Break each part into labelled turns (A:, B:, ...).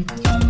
A: Mm-hmm.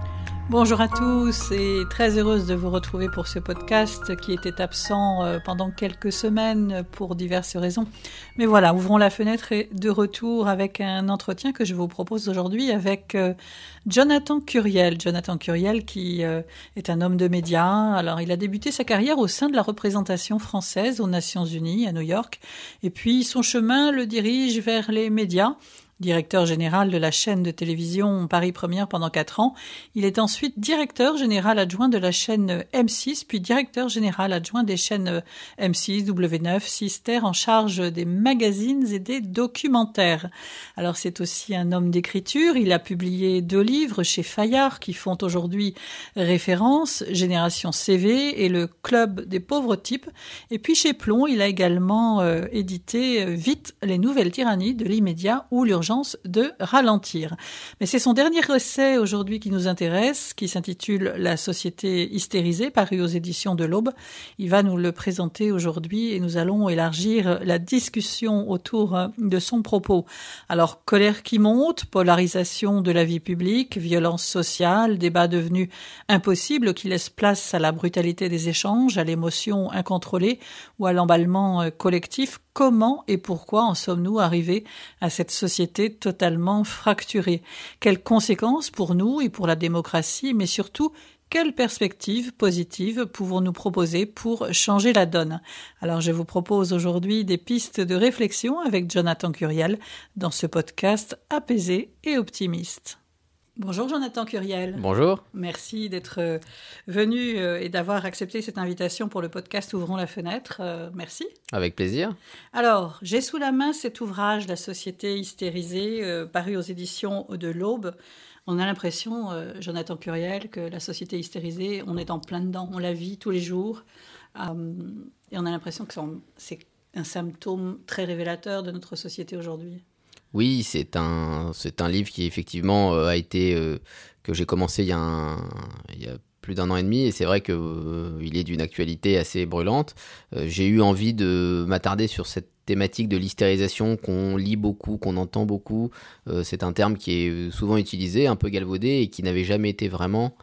A: Bonjour à tous et très heureuse de vous retrouver pour ce podcast qui était absent euh, pendant quelques semaines pour diverses raisons. Mais voilà, ouvrons la fenêtre et de retour avec un entretien que je vous propose aujourd'hui avec euh, Jonathan Curiel. Jonathan Curiel qui euh, est un homme de médias. Alors il a débuté sa carrière au sein de la représentation française aux Nations Unies à New York et puis son chemin le dirige vers les médias directeur général de la chaîne de télévision Paris Première pendant quatre ans. Il est ensuite directeur général adjoint de la chaîne M6, puis directeur général adjoint des chaînes M6, W9, Sister, en charge des magazines et des documentaires. Alors c'est aussi un homme d'écriture. Il a publié deux livres chez Fayard qui font aujourd'hui référence, Génération CV et le Club des pauvres types. Et puis chez Plomb, il a également euh, édité euh, Vite les nouvelles tyrannies de l'immédiat ou l'urgence de ralentir. Mais c'est son dernier essai aujourd'hui qui nous intéresse, qui s'intitule La société hystérisée, paru aux éditions de l'Aube. Il va nous le présenter aujourd'hui et nous allons élargir la discussion autour de son propos. Alors, colère qui monte, polarisation de la vie publique, violence sociale, débat devenu impossible qui laisse place à la brutalité des échanges, à l'émotion incontrôlée ou à l'emballement collectif Comment et pourquoi en sommes-nous arrivés à cette société totalement fracturée? Quelles conséquences pour nous et pour la démocratie, mais surtout quelles perspectives positives pouvons-nous proposer pour changer la donne? Alors je vous propose aujourd'hui des pistes de réflexion avec Jonathan Curiel dans ce podcast apaisé et optimiste. Bonjour Jonathan Curiel.
B: Bonjour.
A: Merci d'être euh, venu euh, et d'avoir accepté cette invitation pour le podcast Ouvrons la fenêtre. Euh, merci.
B: Avec plaisir.
A: Alors, j'ai sous la main cet ouvrage, La société hystérisée, paru aux éditions de l'Aube. On a l'impression, Jonathan Curiel, que la société hystérisée, on est en plein dedans, on la vit tous les jours. et on a l'impression que c'est un symptôme très révélateur de notre société aujourd'hui.
B: Oui, c'est un, c'est livre qui effectivement euh, a été, euh, que j'ai commencé il y, a plus d'un an et demi, et c'est vrai qu'il euh, il est d'une actualité assez brûlante. j'ai eu envie de m'attarder sur cette thématique de l'hystérisation qu'on lit beaucoup, qu'on entend beaucoup. c'est un terme qui est souvent utilisé, un peu galvaudé, et qui n'avait jamais été vraiment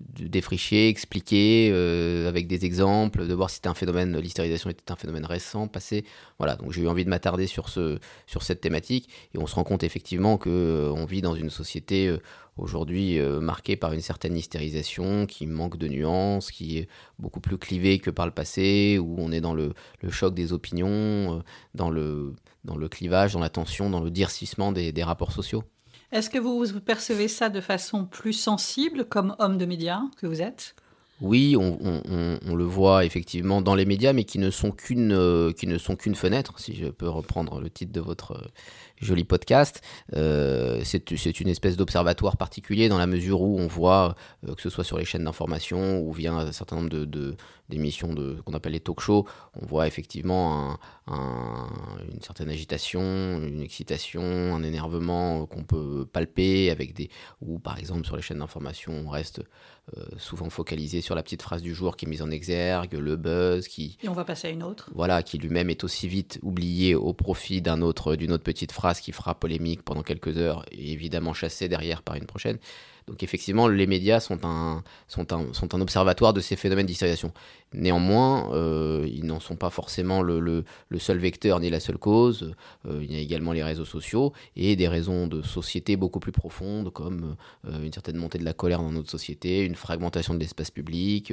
B: défricher, expliquer euh, avec des exemples, de voir si c'était un phénomène, l'hystérisation était un phénomène récent, passé. Voilà, donc j'ai eu envie de m'attarder sur, ce, sur cette thématique et on se rend compte effectivement que euh, vit dans une société euh, aujourd'hui marquée par une certaine hystérisation qui manque de nuances, qui est beaucoup plus clivée que par le passé, où on est dans le, le choc des opinions, dans, le, dans le clivage, dans la tension, dans le durcissement des, des rapports sociaux.
A: Est-ce que vous percevez ça de façon plus sensible comme homme de médias que vous êtes?
B: Oui, on, le voit effectivement dans les médias, mais qui ne sont qu'une euh, qui ne sont qu'une fenêtre, si je peux reprendre le titre de votre euh, joli podcast. Euh, c'est une espèce d'observatoire particulier dans la mesure où on voit, que ce soit sur les chaînes d'information ou via un certain nombre de, d'émissions de, qu'on appelle les talk shows, on voit effectivement une certaine agitation, une excitation, un énervement qu'on peut palper avec des, ou par exemple sur les chaînes d'information, on reste euh, souvent focalisé sur la petite phrase du jour qui est mise en exergue, le buzz, qui...
A: Et on va passer à une autre.
B: Voilà, qui lui-même est aussi vite oublié au profit d'un autre, d'une autre petite phrase qui fera polémique pendant quelques heures et évidemment chassé derrière par une prochaine. Donc effectivement, les médias sont un, sont un, sont un observatoire de ces phénomènes d'hystérisation. Néanmoins, euh, ils n'en sont pas forcément le, le, seul vecteur ni la seule cause. Euh, il y a également les réseaux sociaux et des raisons de société beaucoup plus profondes comme euh, une certaine montée de la colère dans notre société, une fragmentation de l'espace public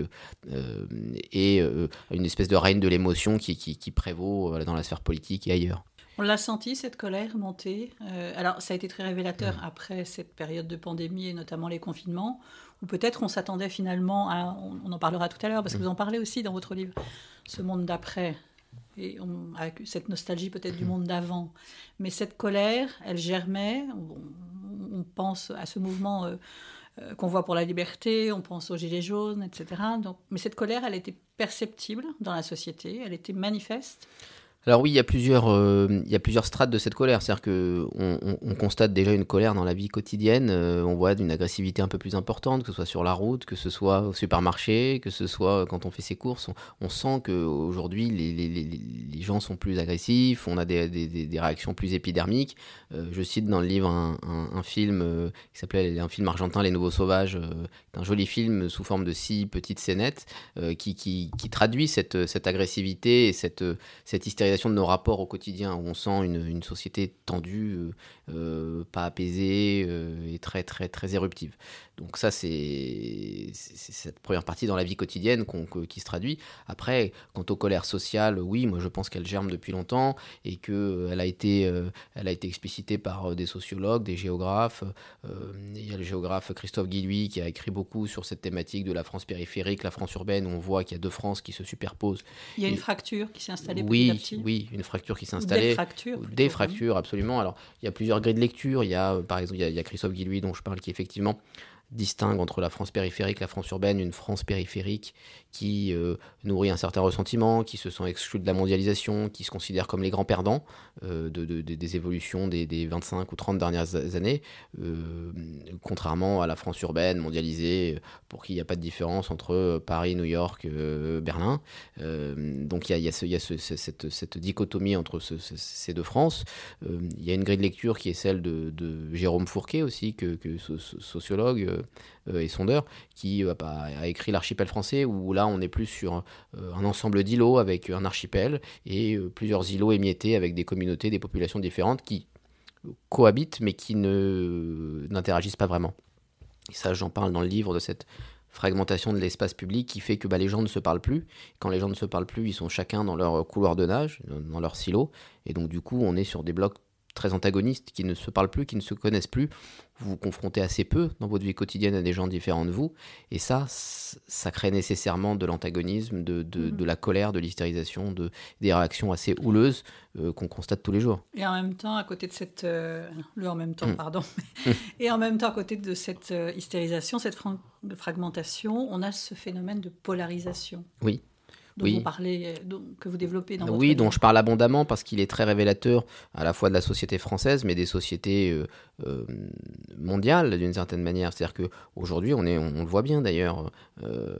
B: et une espèce de règne de l'émotion qui, qui, prévaut dans la sphère politique et ailleurs.
A: On l'a senti, cette colère monter. Euh, alors, ça a été très révélateur après cette période de pandémie et notamment les confinements, où peut-être on s'attendait finalement à, on, en parlera tout à l'heure, parce que mm. vous en parlez aussi dans votre livre, ce monde d'après, et on, avec cette nostalgie peut-être du mm. monde d'avant. Mais cette colère, elle germait, on, pense à ce mouvement... Euh, euh, qu'on voit pour la liberté, on pense aux gilets jaunes, etc. Donc, mais cette colère, elle était perceptible dans la société, elle était manifeste?
B: Alors oui, il y a plusieurs, euh, il y a plusieurs strates de cette colère. C'est-à-dire que on, constate déjà une colère dans la vie quotidienne. Euh, on voit une agressivité un peu plus importante, que ce soit sur la route, que ce soit au supermarché, que ce soit quand on fait ses courses. On, sent qu'aujourd'hui, les, les, les, gens sont plus agressifs. On a des, des, des réactions plus épidermiques. Euh, je cite dans le livre un, un, film qui s'appelait un film argentin, Les Nouveaux Sauvages, un joli film sous forme de six petites scénettes qui, qui, qui, traduit cette, cette agressivité et cette, cette hystérisation de nos rapports au quotidien, où on sent une, société tendue, euh, euh, pas apaisée euh, et très très très éruptive. Donc ça, c'est cette première partie dans la vie quotidienne qui se traduit. Après, quant aux colères sociales, oui, moi je pense qu'elle germe depuis longtemps et qu'elle a, été, elle a été explicitée par des sociologues, des géographes. il y a le géographe Christophe Guilluy qui a écrit beaucoup sur cette thématique de la France périphérique, la France urbaine, où on voit qu'il y a deux France qui se superposent.
A: Il y a une fracture qui s'est installée
B: oui,
A: petit à petit.
B: Oui, une fracture qui s'est installée. Des
A: fractures.
B: Des fractures, absolument. Alors, il y a plusieurs grilles de lecture. Il y a, par exemple, il y a, Christophe Guilluy dont je parle, qui effectivement distingue entre la France périphérique, la France urbaine, une France périphérique qui euh, nourrit un certain ressentiment, qui se sent exclu de la mondialisation, qui se considère comme les grands perdants euh, de, des évolutions des, 25 ou 30 dernières années, euh, contrairement à la France urbaine, mondialisée, pour qui il n'y a pas de différence entre Paris, New York, Berlin. donc il y a, cette, dichotomie entre ces deux France. Il y a une grille de lecture qui est celle de, Jérôme Fourquet aussi, que sociologue et sondeur, qui a écrit L'archipel français, où là on est plus sur euh, un ensemble d'îlots avec un archipel et euh, plusieurs îlots émiettés avec des communautés, des populations différentes qui cohabitent mais qui n'interagissent pas vraiment. Et ça, j'en parle dans le livre de cette fragmentation de l'espace public qui fait que bah, les gens ne se parlent plus. Quand les gens ne se parlent plus, ils sont chacun dans leur couloir de nage, dans leur silo. Et donc du coup, on est sur des blocs très antagonistes, qui ne se parlent plus, qui ne se connaissent plus. Vous vous confrontez assez peu dans votre vie quotidienne à des gens différents de vous. Et ça, ça crée nécessairement de l'antagonisme, de, de, mhm. la colère, de l'hystérisation, de, des réactions assez houleuses euh, qu'on constate tous les jours.
A: Et en même temps, à côté de cette... Euh, le en même temps, mm. pardon. et en même temps, à côté de cette euh, hystérisation, cette fragmentation, on a ce phénomène de polarisation.
B: Oui
A: dont oui. vous parlez, que vous développez dans votre
B: Oui, dont je parle abondamment parce qu'il est très révélateur à la fois de la société française, mais des sociétés euh, euh, mondiales d'une certaine manière. C'est-à-dire qu'aujourd'hui, on, est, on, le voit bien d'ailleurs, euh,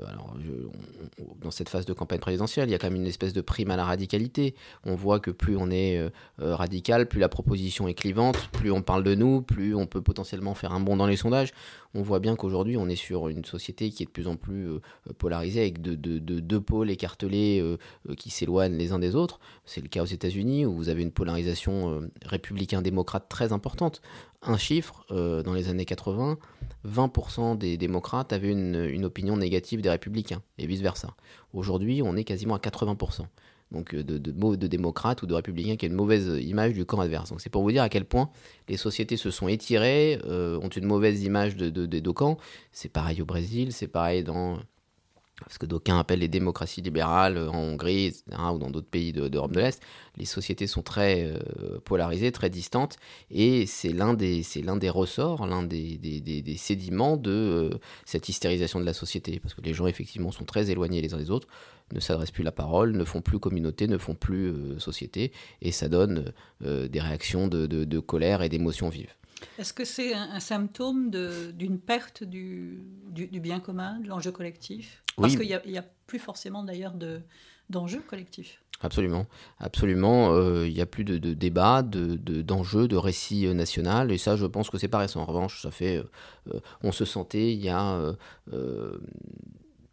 B: dans cette phase de campagne présidentielle, il y a quand même une espèce de prime à la radicalité. On voit que plus on est radical, plus la proposition est clivante, plus on parle de nous, plus on peut potentiellement faire un bond dans les sondages on voit bien qu'aujourd'hui, on est sur une société qui est de plus en plus euh, polarisée, avec deux pôles écartelés euh, euh, qui s'éloignent les uns des autres. C'est le cas aux États-Unis, où vous avez une polarisation républicain-démocrate très importante. Un chiffre, dans les années 80, 20% des démocrates avaient une opinion négative des républicains, et vice-versa. Aujourd'hui, on est quasiment à 80% donc euh, de, de, de démocrates ou de républicains qui a une mauvaise image du camp adverse. Donc c'est pour vous dire à quel point les sociétés se sont étirées, euh, ont une mauvaise image de, deux camps. C'est pareil au Brésil, c'est pareil dans ce que d'aucuns appellent les démocraties libérales en Hongrie, ou dans d'autres pays d'Europe de, l'Est, les sociétés sont très euh, polarisées, très distantes, et c'est l'un des, des ressorts, l'un des, des, des, sédiments de cette hystérisation de la société, parce que les gens effectivement sont très éloignés les uns des autres, ne s'adressent plus la parole, ne font plus communauté, ne font plus euh, société, et ça donne euh, des réactions de, colère et d'émotions vives.
A: Est-ce que c'est un, symptôme d'une perte du, bien commun, de l'enjeu collectif? Parce qu'il n'y a, plus forcément d'ailleurs d'enjeux collectifs.
B: Absolument, absolument. Euh, il n'y a plus de, débat, d'enjeux, de, récits national, et ça, je pense que c'est pas récent. En revanche, ça fait, on se sentait il y a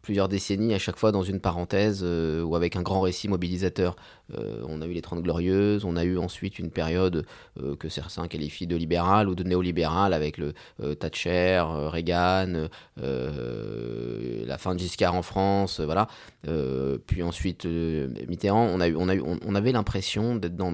B: plusieurs décennies à chaque fois dans une parenthèse euh, ou avec un grand récit mobilisateur. On a eu les Trente Glorieuses, on a eu ensuite une période que certains qualifient de libérale ou de néolibérale avec le Thatcher, Reagan, la fin de Giscard en France, voilà. puis ensuite Mitterrand, on, avait l'impression d'être dans,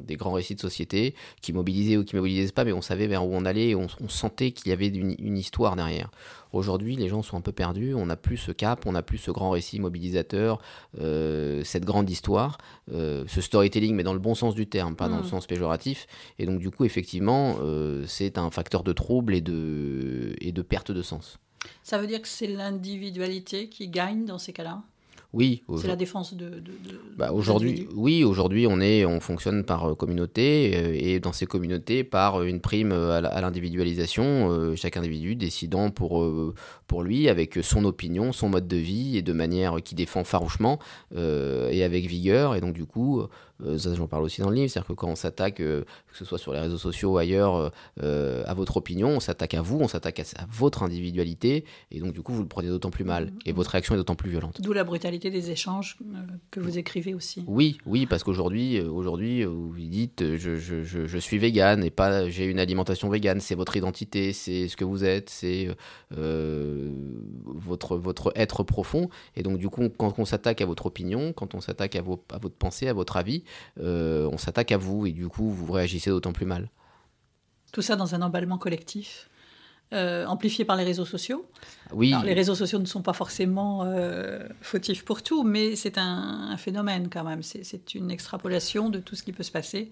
B: des grands récits de société qui mobilisaient ou qui mobilisaient pas, mais on savait vers où on allait et on, sentait qu'il y avait une, histoire derrière. Aujourd'hui, les gens sont un peu perdus, on n'a plus ce cap, on n'a plus ce grand récit mobilisateur, euh, cette grande histoire, euh, ce storytelling, mais dans le bon sens du terme, pas dans le mm. sens péjoratif. Et donc, du coup, effectivement, euh, c'est un facteur de trouble et de, et de perte de sens.
A: Ça veut dire que c'est l'individualité qui gagne dans ces cas-là?
B: Oui.
A: C'est la défense de. de,
B: bah aujourd'hui, oui, aujourd'hui, on est, on fonctionne par euh, communauté euh, et dans ces communautés par une prime euh, à l'individualisation, chaque individu décidant pour pour lui avec son opinion, son mode de vie et de manière qui défend farouchement et avec vigueur et donc du coup euh, ça j'en parle aussi dans le livre, c'est-à-dire que quand on s'attaque, euh, que ce soit sur les réseaux sociaux ou ailleurs, euh, à votre opinion, on s'attaque à vous, on s'attaque à, votre individualité, et donc du coup vous le prenez d'autant plus mal, et votre réaction est d'autant plus violente.
A: D'où la brutalité des échanges que vous écrivez aussi.
B: Oui, oui, parce qu'aujourd'hui, aujourd'hui, vous dites je, je, je, je, suis vegan et pas j'ai une alimentation végane, c'est votre identité, c'est ce que vous êtes, c'est votre, votre être profond, et donc du coup quand on s'attaque à votre opinion, quand on s'attaque à, vos, à votre pensée, à votre avis, euh, on s'attaque à vous et du coup, vous réagissez d'autant plus mal.
A: Tout ça dans un emballement collectif euh, amplifié par les réseaux sociaux.
B: Oui.
A: les réseaux sociaux ne sont pas forcément euh, fautifs pour tout, mais c'est un, phénomène quand même. C'est une extrapolation de tout ce qui peut se passer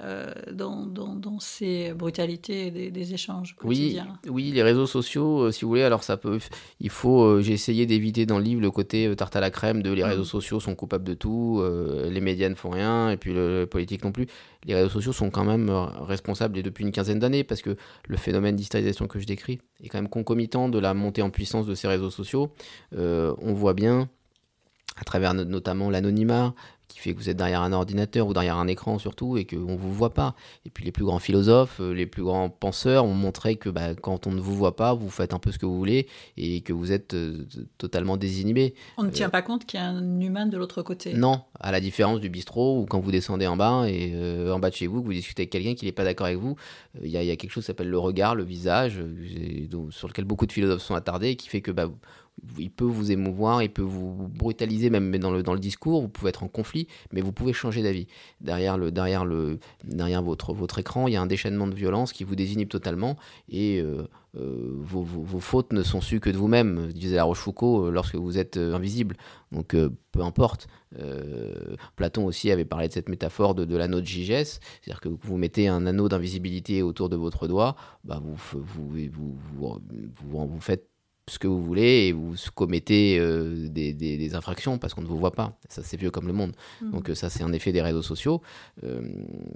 A: euh, dans, dans, ces brutalités des, échanges quotidiens.
B: Oui, oui, les réseaux sociaux, euh, si vous voulez, alors ça peut, il faut, euh, j'ai essayé d'éviter dans le livre le côté tarte à la crème de les mm. réseaux sociaux sont coupables de tout, les médias ne font rien, et puis le, politique non plus. Les réseaux sociaux sont quand même responsables, et depuis une quinzaine d'années, parce que le phénomène d'hystérisation que je décris est quand même concomitant de la montée en puissance de ces réseaux sociaux. on voit bien à travers notamment l'anonymat, qui fait que vous êtes derrière un ordinateur ou derrière un écran surtout et qu'on ne vous voit pas. Et puis les plus grands philosophes, euh, les plus grands penseurs ont montré que bah, quand on ne vous voit pas, vous faites un peu ce que vous voulez et que vous êtes euh, totalement désinhibé.
A: On ne tient euh, pas compte qu'il y a un humain de l'autre côté.
B: Non, à la différence du bistrot où quand vous descendez en bas et en bas de chez vous, que vous discutez avec quelqu'un qui n'est pas d'accord avec vous, il y, a quelque chose qui s'appelle le regard, le visage, sur lequel beaucoup de philosophes sont attardés, qui fait que bah, il peut vous émouvoir, il peut vous brutaliser même dans le, discours, vous pouvez être en conflit, mais vous pouvez changer d'avis. Derrière, votre, écran, il y a un déchaînement de violence qui vous désinhibe totalement et euh, euh, vos, fautes ne sont sues que de vous-même, disait la Rochefoucauld, euh, lorsque vous êtes invisible. Donc peu importe. Platon aussi avait parlé de cette métaphore de, l'anneau de Gigès, c'est-à-dire que vous mettez un anneau d'invisibilité autour de votre doigt, bah vous, vous, vous faites ce que vous voulez et vous commettez euh, des, infractions parce qu'on ne vous voit pas. Ça, c'est vieux comme le monde. Mmh. Donc, euh, ça, c'est un effet des réseaux sociaux, euh,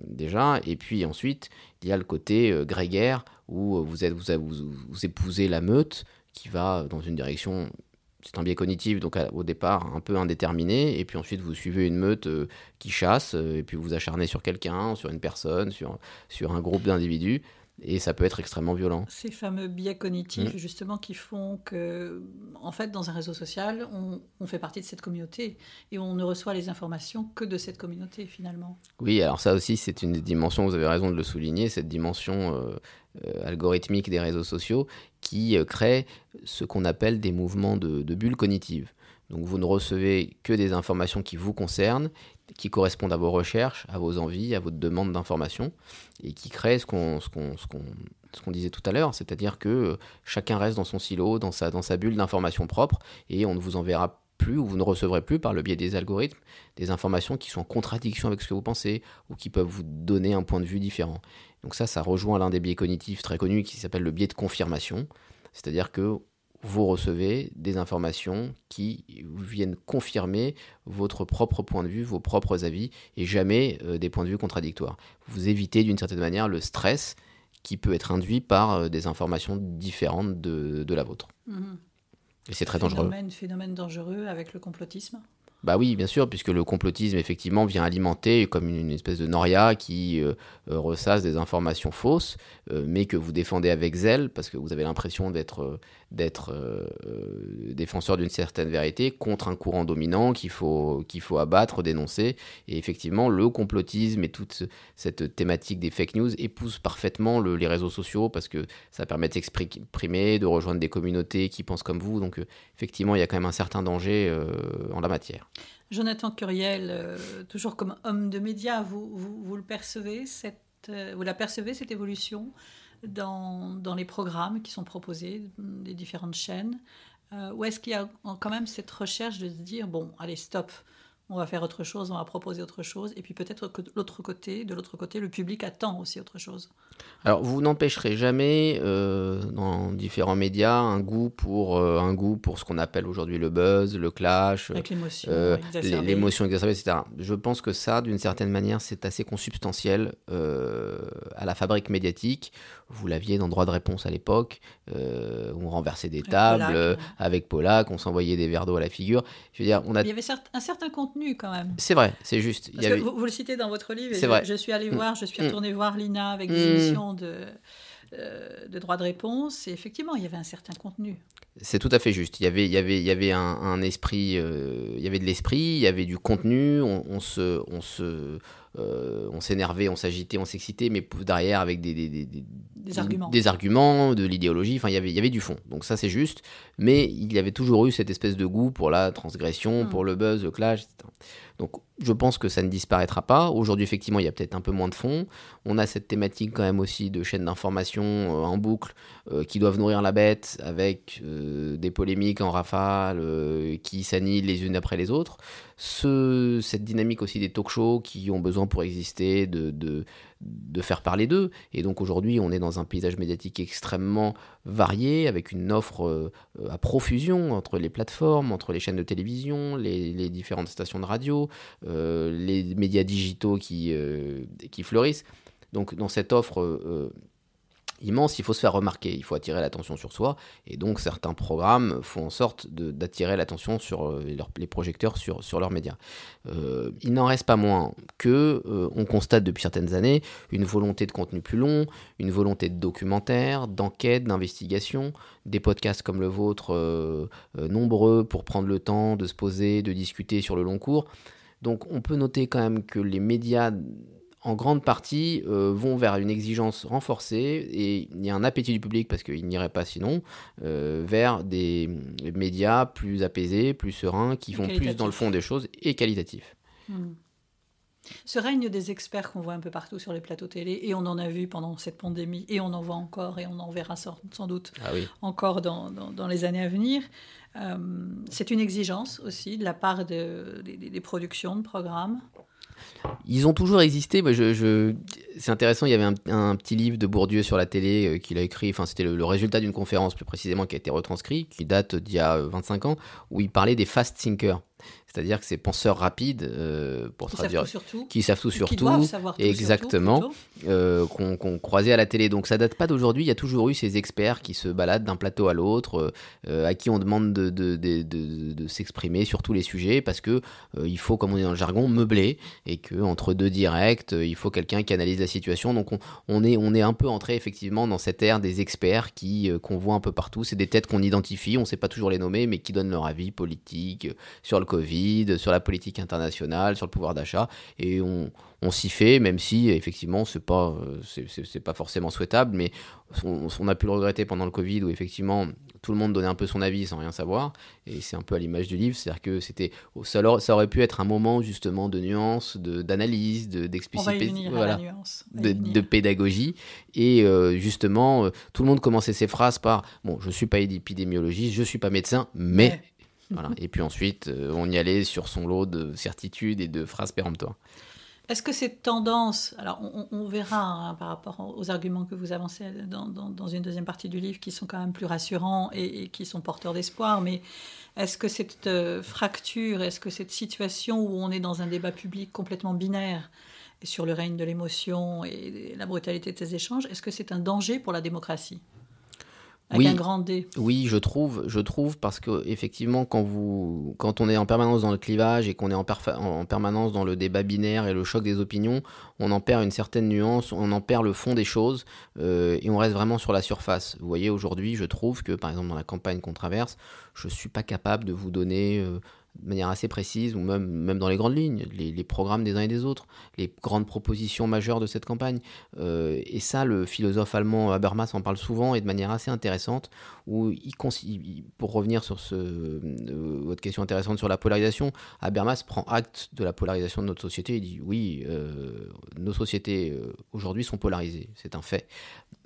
B: déjà. Et puis ensuite, il y a le côté grégaire où vous, êtes, vous, vous, épousez la meute qui va dans une direction. C'est un biais cognitif, donc au départ un peu indéterminé, et puis ensuite vous suivez une meute qui chasse, et puis vous acharnez sur quelqu'un, sur une personne, sur, sur un groupe d'individus, et ça peut être extrêmement violent.
A: Ces fameux biais cognitifs, mm. justement, qui font que, en fait, dans un réseau social, on, fait partie de cette communauté et on ne reçoit les informations que de cette communauté, finalement.
B: Oui, alors ça aussi, c'est une dimension, vous avez raison de le souligner, cette dimension euh, euh, algorithmique des réseaux sociaux qui euh, crée ce qu'on appelle des mouvements de, de bulles cognitives. Donc vous ne recevez que des informations qui vous concernent, qui correspondent à vos recherches, à vos envies, à votre demande d'information, et qui créent ce qu'on disait tout à l'heure, c'est-à-dire que euh, chacun reste dans son silo, dans sa, dans sa bulle d'informations propres, et on ne vous enverra plus ou vous ne recevrez plus par le biais des algorithmes des informations qui sont en contradiction avec ce que vous pensez ou qui peuvent vous donner un point de vue différent. Donc ça, ça rejoint l'un des biais cognitifs très connus qui s'appelle le biais de confirmation, c'est-à-dire que vous recevez des informations qui viennent confirmer votre propre point de vue, vos propres avis, et jamais euh, des points de vue contradictoires. Vous évitez d'une certaine manière le stress qui peut être induit par euh, des informations différentes de, la vôtre. Mhm. Et c'est très dangereux.
A: Phénomène dangereux avec le complotisme?
B: Bah oui, bien sûr, puisque le complotisme, effectivement, vient alimenter comme une, espèce de noria qui euh, euh, ressasse des informations fausses, euh, mais que vous défendez avec zèle, parce que vous avez l'impression d'être d'être défenseur d'une certaine vérité contre un courant dominant qu'il faut, faut abattre, dénoncer. Et effectivement, le complotisme et toute cette thématique des fake news épouse parfaitement les réseaux sociaux, parce que ça permet d'exprimer, de rejoindre des communautés qui pensent comme vous. Donc, effectivement, il y a quand même un certain danger en la matière.
A: Jonathan Curiel, euh, toujours comme homme de médias, vous, vous, le percevez, euh, vous la percevez, cette évolution? Dans, dans, les programmes qui sont proposés des différentes chaînes euh, Ou est-ce qu'il y a quand même cette recherche de se dire, bon, allez, stop, on va faire autre chose, on va proposer autre chose, et puis peut-être que de l'autre côté, de l'autre côté, le public attend aussi autre chose.
B: Alors, vous n'empêcherez jamais euh, dans différents médias un goût pour euh, un goût pour ce qu'on appelle aujourd'hui le buzz, le clash,
A: l'émotion,
B: euh, exacerbée, etc. Je pense que ça, d'une certaine manière, c'est assez consubstantiel à la fabrique médiatique. Vous l'aviez dans droit de réponse à l'époque, on renversait des tables avec Polak, on s'envoyait des verres d'eau à la figure.
A: Je veux dire, on a... Il y avait un certain contenu quand même.
B: C'est vrai, c'est juste.
A: vous, le citez dans votre livre. C'est vrai. Je suis allé mm. voir, je suis retourné mm. voir Lina avec des mm. émissions de, euh, de droit de réponse. Et effectivement, il y avait un certain contenu.
B: C'est tout à fait juste. Il y avait, il y avait, il y avait un, esprit, euh, il y avait de l'esprit, il y avait du contenu. On, se, on se, euh, on s'énervait, on s'agitait, on s'excitait, mais derrière avec des, des, des,
A: des arguments.
B: des arguments, de l'idéologie. Enfin, il y avait, il y avait du fond. Donc ça, c'est juste. Mais il y avait toujours eu cette espèce de goût pour la transgression, pour le buzz, le clash, etc. Donc je pense que ça ne disparaîtra pas. Aujourd'hui, effectivement, il y a peut-être un peu moins de fond. On a cette thématique quand même aussi de chaînes d'information euh, en boucle euh, qui doivent nourrir la bête avec euh, des polémiques en rafale qui s'annihilent les unes après les autres. Ce, cette dynamique aussi des talk shows qui ont besoin pour exister de, de, de faire parler d'eux. Et donc aujourd'hui, on est dans un paysage médiatique extrêmement varié, avec une offre à profusion entre les plateformes, entre les chaînes de télévision, les, différentes stations de radio, euh, les médias digitaux qui, euh, qui fleurissent. Donc dans cette offre euh, immense, il faut se faire remarquer, il faut attirer l'attention sur soi, et donc certains programmes font en sorte d'attirer l'attention sur les projecteurs sur, sur leurs médias. il n'en reste pas moins que on constate depuis certaines années une volonté de contenu plus long, une volonté de documentaire, d'enquête, d'investigation, des podcasts comme le vôtre nombreux pour prendre le temps de se poser, de discuter sur le long cours. Donc on peut noter quand même que les médias en grande partie euh, vont vers une exigence renforcée et il y a un appétit du public parce qu'il n'irait pas sinon euh, vers des médias plus apaisés, plus sereins, qui vont plus dans le fond des choses et qualitatifs. Hmm.
A: Ce règne des experts qu'on voit un peu partout sur les plateaux télé, et on en a vu pendant cette pandémie, et on en voit encore, et on en verra sans, doute
B: ah
A: encore dans, les années à venir, euh, c'est une exigence aussi de la part de, des productions de programmes.
B: Ils ont toujours existé. je, C'est intéressant, il y avait un, petit livre de Bourdieu sur la télé euh, qu'il a écrit, enfin c'était le, résultat d'une conférence plus précisément qui a été retranscrit, qui date d'il y a 25 ans, où il parlait des fast thinkers. C'est-à-dire que ces penseurs rapides, euh, pour
A: qui
B: traduire,
A: savent tout
B: qui savent tout sur tout, exactement, euh, qu'on croisait à la télé. Donc ça date pas d'aujourd'hui. Il y a toujours eu ces experts qui se baladent d'un plateau à l'autre, euh, à qui on demande de, de, de, de s'exprimer sur tous les sujets, parce que il faut, comme on dit dans le jargon, meubler, et que entre deux directs, il faut quelqu'un qui analyse la situation. Donc on, on, est, on est un peu entré effectivement dans cette ère des experts qui qu'on voit un peu partout. C'est des têtes qu'on identifie, on ne sait pas toujours les nommer, mais qui donnent leur avis politique sur le Covid sur la politique internationale, sur le pouvoir d'achat, et on, s'y fait, même si effectivement c'est pas c'est pas forcément souhaitable, mais on, a pu le regretter pendant le Covid où effectivement tout le monde donnait un peu son avis sans rien savoir, et c'est un peu à l'image du livre, c'est-à-dire que c'était ça, ça, aurait pu être un moment justement de nuance, d'analyse, de, d'expliciter,
A: voilà,
B: de, de, pédagogie, et euh, justement euh, tout le monde commençait ses phrases par bon je suis pas épidémiologiste, je suis pas médecin, mais Et puis ensuite, euh, on y allait sur son lot de certitudes et de phrases péremptoires.
A: Est-ce que cette tendance, alors on, verra hein, par rapport aux arguments que vous avancez dans, une deuxième partie du livre qui sont quand même plus rassurants et, qui sont porteurs d'espoir, mais est-ce que cette euh, fracture, est-ce que cette situation où on est dans un débat public complètement binaire sur le règne de l'émotion et la brutalité de ces échanges, est-ce que c'est un danger pour la démocratie? Avec un grand D.
B: Oui, je trouve, je trouve parce que effectivement, quand vous, quand on est en permanence dans le clivage et qu'on est en, en, permanence dans le débat binaire et le choc des opinions, on en perd une certaine nuance, on en perd le fond des choses euh, et on reste vraiment sur la surface. Vous voyez, aujourd'hui, je trouve que par exemple dans la campagne qu'on traverse, je suis pas capable de vous donner euh, de manière assez précise, ou même, même dans les grandes lignes, les, programmes des uns et des autres, les grandes propositions majeures de cette campagne. Euh, et ça, le philosophe allemand Habermas en parle souvent et de manière assez intéressante, où il, pour revenir sur ce, euh, votre question intéressante sur la polarisation, Habermas prend acte de la polarisation de notre société et dit oui, euh, nos sociétés aujourd'hui sont polarisées, c'est un fait.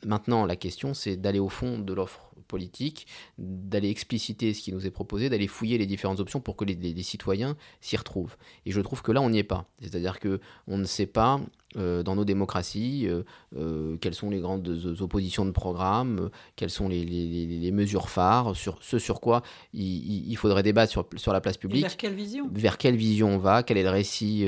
B: Maintenant, la question, c'est d'aller au fond de l'offre politique, d'aller expliciter ce qui nous est proposé, d'aller fouiller les différentes options pour que les, citoyens s'y retrouvent. Et je trouve que là, on n'y est pas. C'est-à-dire que on ne sait pas euh, dans nos démocraties euh, euh, quelles sont les grandes oppositions de programme, quelles sont les, mesures phares, sur ce sur quoi il, faudrait débattre sur, sur la place publique.
A: vers quelle vision?
B: Vers quelle vision on va? Quel est le récit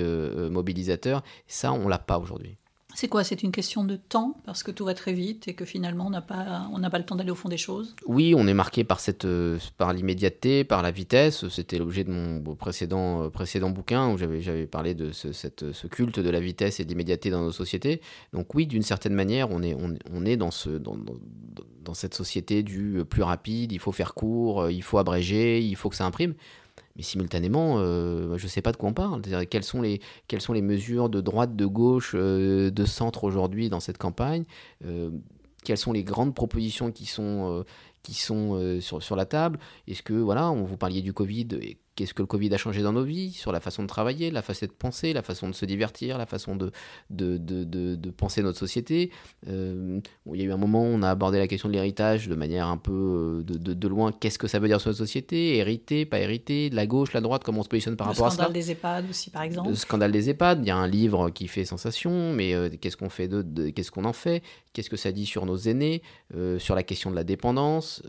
B: mobilisateur? Ça, on l'a pas aujourd'hui.
A: C'est quoi? C'est une question de temps parce que tout va très vite et que finalement on n'a pas, on n'a pas le temps d'aller au fond des choses?
B: Oui, on est marqué par cette, euh, par l'immédiateté, par la vitesse. C'était l'objet de mon précédent, euh, précédent bouquin où j'avais, j'avais parlé de ce, culte de la vitesse et de l'immédiateté dans nos sociétés. Donc oui, d'une certaine manière, on est, on, on est dans ce, dans, dans, cette société du plus rapide. Il faut faire court, euh, il faut abréger, il faut que ça imprime mais simultanément, euh, je ne sais pas de quoi on parle. Quelles sont, les, quelles sont les mesures de droite, de gauche, euh, de centre aujourd'hui dans cette campagne euh, Quelles sont les grandes propositions qui sont, qui sont sur, sur la table? Est-ce que, voilà, on vous parliez du Covid, qu'est-ce que le Covid a changé dans nos vies, sur la façon de travailler, la façon de penser, la façon de se divertir, la façon de, de, de, de, penser notre société. Euh, il y a eu un moment où on a abordé la question de l'héritage de manière un peu euh, de, loin. Qu'est-ce que ça veut dire sur notre société? Hériter, pas hériter La gauche, la droite, comment on se positionne par rapport à ça?
A: Le scandale des EHPAD aussi, par exemple. Le
B: scandale des EHPAD, il y a un livre qui fait sensation, mais euh, qu'est-ce qu'on fait de, qu'est-ce qu'on en fait? Qu'est-ce que ça dit sur nos aînés Sur la question de la dépendance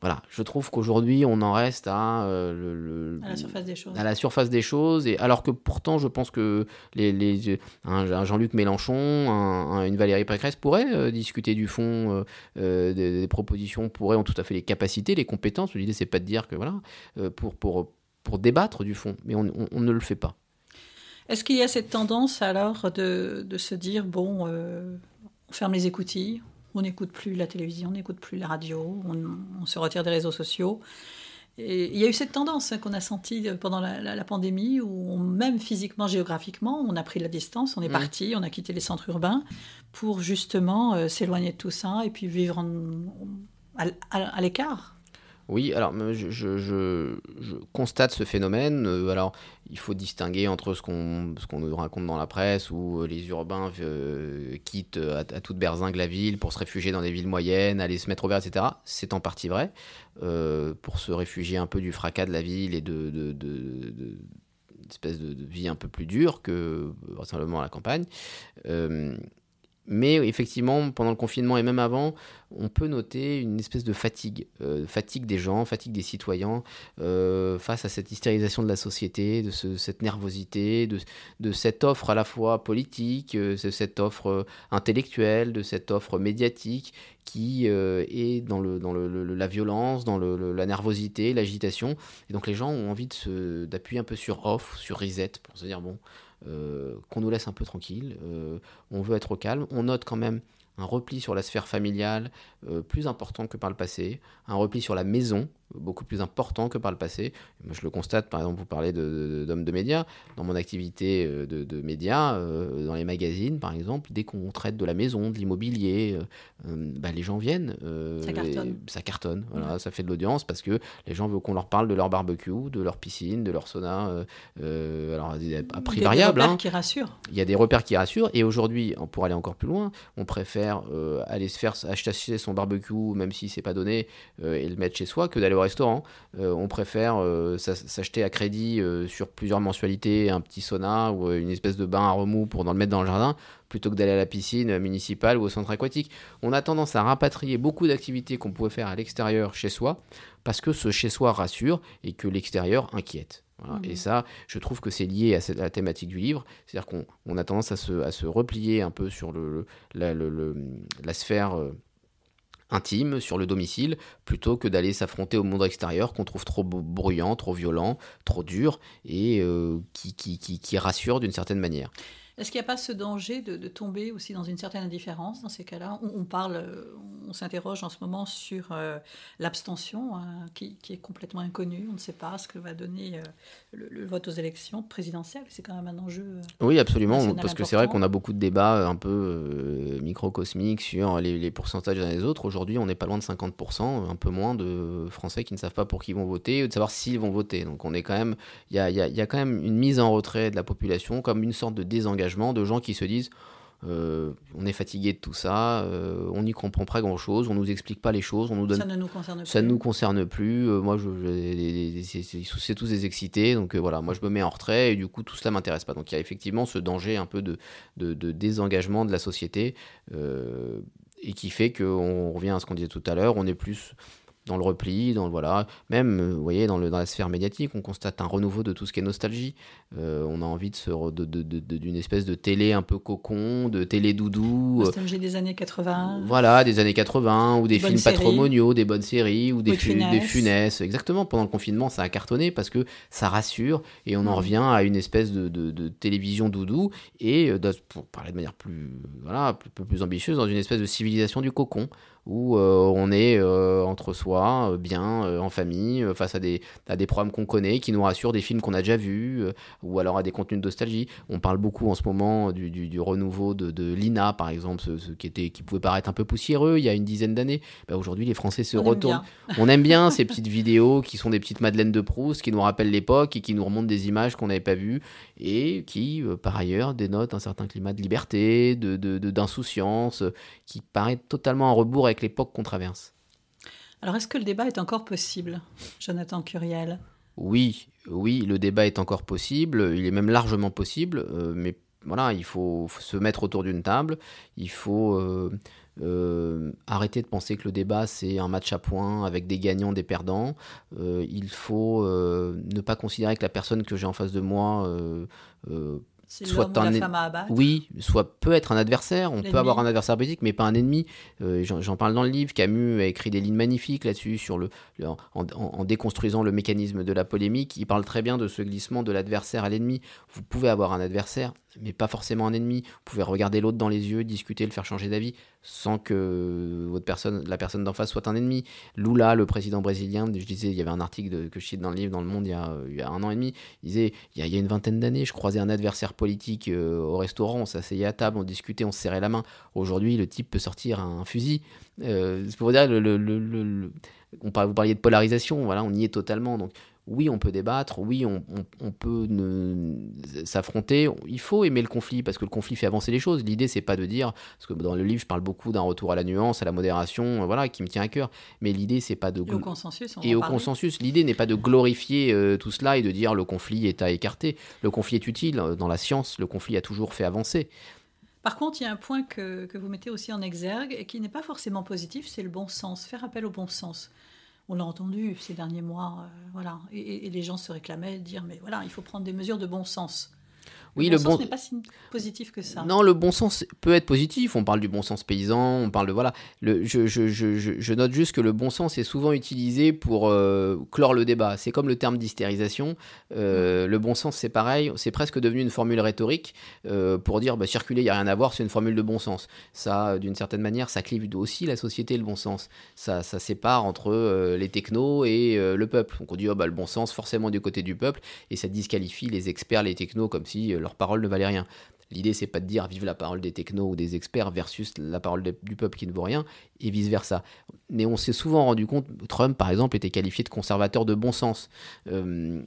B: voilà, je trouve qu'aujourd'hui, on en reste à,
A: euh, la surface des choses.
B: À la surface des choses, et alors que pourtant, je pense que les, les un, Jean-Luc Mélenchon, un, une Valérie Pécresse pourraient euh, discuter du fond euh, des, propositions, pourraient ont tout à fait les capacités, les compétences. L'idée, c'est pas de dire que voilà, pour, pour, pour débattre du fond, mais on, on, ne le fait pas.
A: Est-ce qu'il y a cette tendance alors de, de se dire bon, on ferme les écoutilles, on n'écoute plus la télévision, on n'écoute plus la radio, on, se retire des réseaux sociaux. Et il y a eu cette tendance hein, qu'on a sentie pendant la, pandémie, où même physiquement, géographiquement, on a pris la distance, on est mmh. parti, on a quitté les centres urbains pour justement euh, s'éloigner de tout ça et puis vivre à l'écart.
B: Oui, alors je, constate ce phénomène. Euh, alors, il faut distinguer entre ce qu'on nous raconte dans la presse, où euh, les urbains euh, quittent à, toute berzingue la ville pour se réfugier dans des villes moyennes, aller se mettre au vert, etc. C'est en partie vrai, pour se réfugier un peu du fracas de la ville et de, de, de, de vie un peu plus dure que simplement à la campagne. Mais effectivement, pendant le confinement et même avant, on peut noter une espèce de fatigue, euh, fatigue des gens, fatigue des citoyens euh, face à cette hystérisation de la société, de cette nervosité, de, cette offre à la fois politique, euh, de cette offre intellectuelle, de cette offre médiatique qui est dans, la violence, dans la nervosité, l'agitation. Et donc les gens ont envie d'appuyer un peu sur off, sur reset, pour se dire, bon, qu'on nous laisse un peu tranquille. Euh, on veut être au calme. On note quand même un repli sur la sphère familiale euh, plus important que par le passé, un repli sur la maison beaucoup plus important que par le passé. Moi, je le constate, par exemple, vous parlez d'hommes de, médias. Dans mon activité euh, de, médias, euh, dans les magazines, par exemple, dès qu'on traite de la maison, de l'immobilier, euh, bah, les gens viennent.
A: ça cartonne.
B: Ça cartonne, voilà, ça fait de l'audience parce que les gens veulent qu'on leur parle de leur barbecue, de leur piscine, de leur sauna. alors, à prix variable. Il y a des repères
A: hein. qui rassurent.
B: Il y a des repères qui rassurent. Et aujourd'hui, pour aller encore plus loin, on préfère aller se faire acheter son barbecue, même si c'est pas donné, et le mettre chez soi, que d'aller au restaurant. Euh, on préfère euh, s'acheter à crédit euh, sur plusieurs mensualités un petit sauna ou une espèce de bain à remous pour le mettre dans le jardin plutôt que d'aller à la piscine municipale ou au centre aquatique. On a tendance à rapatrier beaucoup d'activités qu'on pouvait faire à l'extérieur chez soi parce que ce chez soi rassure et que l'extérieur inquiète. Et mmh. ça, je trouve que c'est lié à, la thématique du livre. C'est-à-dire qu'on a tendance à se, replier un peu sur le, la, sphère intime sur le domicile plutôt que d'aller s'affronter au monde extérieur qu'on trouve trop bruyant, trop violent, trop dur et qui, qui rassure d'une certaine manière.
A: Est-ce qu'il n'y a pas ce danger de, tomber aussi dans une certaine indifférence dans ces cas-là on, parle, on s'interroge en ce moment sur euh, l'abstention, hein, qui, est complètement inconnue. On ne sait pas ce que va donner euh, le, vote aux élections présidentielles. C'est quand même un enjeu. Euh,
B: oui, absolument, parce que c'est vrai qu'on a beaucoup de débats un peu microcosmiques sur les, pourcentages des uns des autres. Aujourd'hui, on n'est pas loin de 50%, un peu moins de Français qui ne savent pas pour qui ils vont voter, ou de savoir s'ils vont voter. Donc on est quand même, il y a, y a quand même une mise en retrait de la population, comme une sorte de désengagement de gens qui se disent euh, on est fatigué de tout ça, euh, on n'y comprend pas grand chose, on nous explique pas les choses, on nous donne.
A: Ça ne nous concerne plus.
B: Ça ne nous concerne plus. Euh, moi, je, c'est tous des excités, donc voilà, moi je me mets en retrait et du coup tout cela m'intéresse pas. Donc il y a effectivement ce danger un peu de, de, de désengagement de la société et qui fait qu'on revient à ce qu'on disait tout à l'heure, on est plus dans le repli, dans le voilà, même, euh, vous voyez, dans, le, dans la sphère médiatique, on constate un renouveau de tout ce qui est nostalgie. Euh, on a envie de d'une espèce de télé un peu cocon, de télé doudou.
A: Euh, nostalgie des années 80.
B: Voilà, des années 80, ou des, films patrimoniaux, des bonnes séries, ou des, des funesses. Exactement, pendant le confinement, ça a cartonné parce que ça rassure et on en revient à une espèce de, de télévision doudou et, pour parler de manière plus, voilà, plus, plus ambitieuse, dans une espèce de civilisation du cocon où euh, on est euh, entre soi, euh, bien, en famille, face à des, à des programmes qu'on connaît, qui nous rassurent, des films qu'on a déjà vus, ou alors à des contenus de nostalgie. On parle beaucoup en ce moment du, du, renouveau de, de l'INA, par exemple, ce, qui, était, qui pouvait paraître un peu poussiéreux il y a une dizaine d'années. Bah, aujourd'hui, les Français se retournent. on aime bien ces petites vidéos qui sont des petites madeleines de Proust, qui nous rappellent l'époque et qui nous remontent des images qu'on n'avait pas vues, et qui, par ailleurs, dénotent un certain climat de liberté, d'insouciance, de, de, qui paraît totalement en rebours avec l'époque qu'on traverse.
A: Alors est-ce que le débat est encore possible, Jonathan Curiel?
B: Oui, oui, le débat est encore possible, il est même largement possible, euh, mais voilà, il faut, se mettre autour d'une table, il faut euh, euh, arrêter de penser que le débat c'est un match à points avec des gagnants, des perdants, il faut ne pas considérer que la personne que j'ai en face de moi
A: soit un la femme à abattre.
B: oui soit peut être un adversaire. On peut avoir un adversaire politique mais pas un ennemi. Euh, j'en parle dans le livre. Camus a écrit des lignes magnifiques là-dessus sur le, en, déconstruisant le mécanisme de la polémique. Il parle très bien de ce glissement de l'adversaire à l'ennemi. Vous pouvez avoir un adversaire mais pas forcément un ennemi. Vous pouvez regarder l'autre dans les yeux, discuter, le faire changer d'avis, sans que votre personne, la personne d'en face soit un ennemi. Lula, le président brésilien, je disais, il y avait un article que je cite dans le livre, dans Le Monde, il y a, un an et demi, il disait, il y a, une vingtaine d'années, je croisais un adversaire politique euh, au restaurant, on s'asseyait à table, on discutait, on se serrait la main. Aujourd'hui, le type peut sortir un fusil. Euh, c'est pour dire, le, on vous parliez de polarisation, voilà, on y est totalement. Donc, oui, on peut débattre, oui, on, peut s'affronter. Il faut aimer le conflit parce que le conflit fait avancer les choses. L'idée, c'est pas de dire, parce que dans le livre, je parle beaucoup d'un retour à la nuance, à la modération, voilà, qui me tient à cœur. Mais l'idée, c'est pas de
A: et au consensus.
B: et au consensus, l'idée n'est pas de glorifier euh, tout cela et de dire le conflit est à écarter. Le conflit est utile dans la science. Le conflit a toujours fait avancer.
A: Par contre, il y a un point que, que vous mettez aussi en exergue et qui n'est pas forcément positif, c'est le bon sens, faire appel au bon sens on l'a entendu ces derniers mois, euh, voilà, et, les gens se réclamaient, dire mais voilà, il faut prendre des mesures de bon sens. Oui, le, bon, sens n'est pas si positif que ça.
B: Non, le bon sens peut être positif. On parle du bon sens paysan, on parle de voilà. Le, je, je, je, je, note juste que le bon sens est souvent utilisé pour euh, clore le débat. C'est comme le terme d'hystérisation. Euh, le bon sens, c'est pareil. C'est presque devenu une formule rhétorique euh, pour dire bah, circuler, il n'y a rien à voir. C'est une formule de bon sens. Ça, d'une certaine manière, ça clive aussi la société le bon sens. Ça, ça sépare entre les technos et le peuple. Donc on dit oh, bah, le bon sens forcément du côté du peuple et ça disqualifie les experts, les technos comme si leur parole ne valait rien. L'idée, c'est pas de dire vive la parole des technos ou des experts versus la parole du peuple qui ne vaut rien, et vice-versa. Mais on s'est souvent rendu compte, Trump, par exemple, était qualifié de conservateur de bon sens. Euh,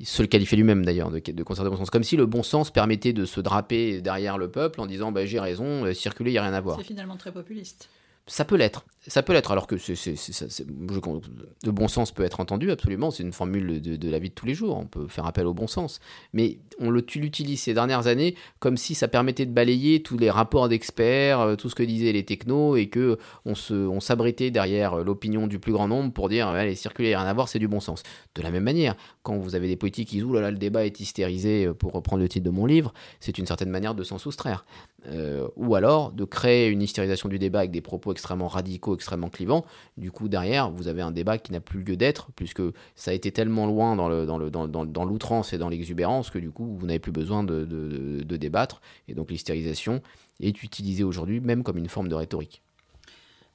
B: il se le qualifiait lui-même d'ailleurs de, conservateur de bon sens, comme si le bon sens permettait de se draper derrière le peuple en disant bah, j'ai raison, euh, circuler, il n'y a rien à voir.
A: C'est finalement très populiste.
B: Ça peut l'être. Ça peut l'être, alors que c'est, le bon sens peut être entendu, absolument. C'est une formule de, la vie de tous les jours. On peut faire appel au bon sens. Mais on l'utilise ces dernières années comme si ça permettait de balayer tous les rapports d'experts, euh, tout ce que disaient les technos, et que on, se, on s'abritait derrière l'opinion du plus grand nombre pour dire allez, circuler, rien à voir, c'est du bon sens. De la même manière, quand vous avez des politiques qui disent là, le débat est hystérisé, euh, pour reprendre le titre de mon livre, c'est une certaine manière de s'en soustraire. Euh, ou alors de créer une hystérisation du débat avec des propos extrêmement radicaux, extrêmement clivants. Du coup, derrière, vous avez un débat qui n'a plus lieu d'être, puisque ça a été tellement loin dans, l'outrance et dans l'exubérance que du coup, vous n'avez plus besoin de débattre. Et donc, l'hystérisation est utilisée aujourd'hui même comme une forme de rhétorique.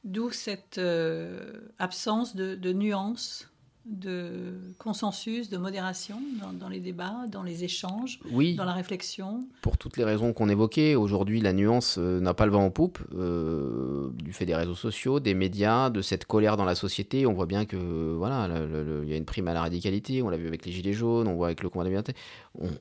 A: D'où cette euh, absence de, de nuance de consensus, de modération dans, les débats, dans les échanges, dans la réflexion
B: Pour toutes les raisons qu'on évoquait, aujourd'hui la nuance euh, n'a pas le vent en poupe, euh, du fait des réseaux sociaux, des médias, de cette colère dans la société. On voit bien que voilà, il y a une prime à la radicalité, on l'a vu avec les Gilets jaunes, on voit avec le combat de la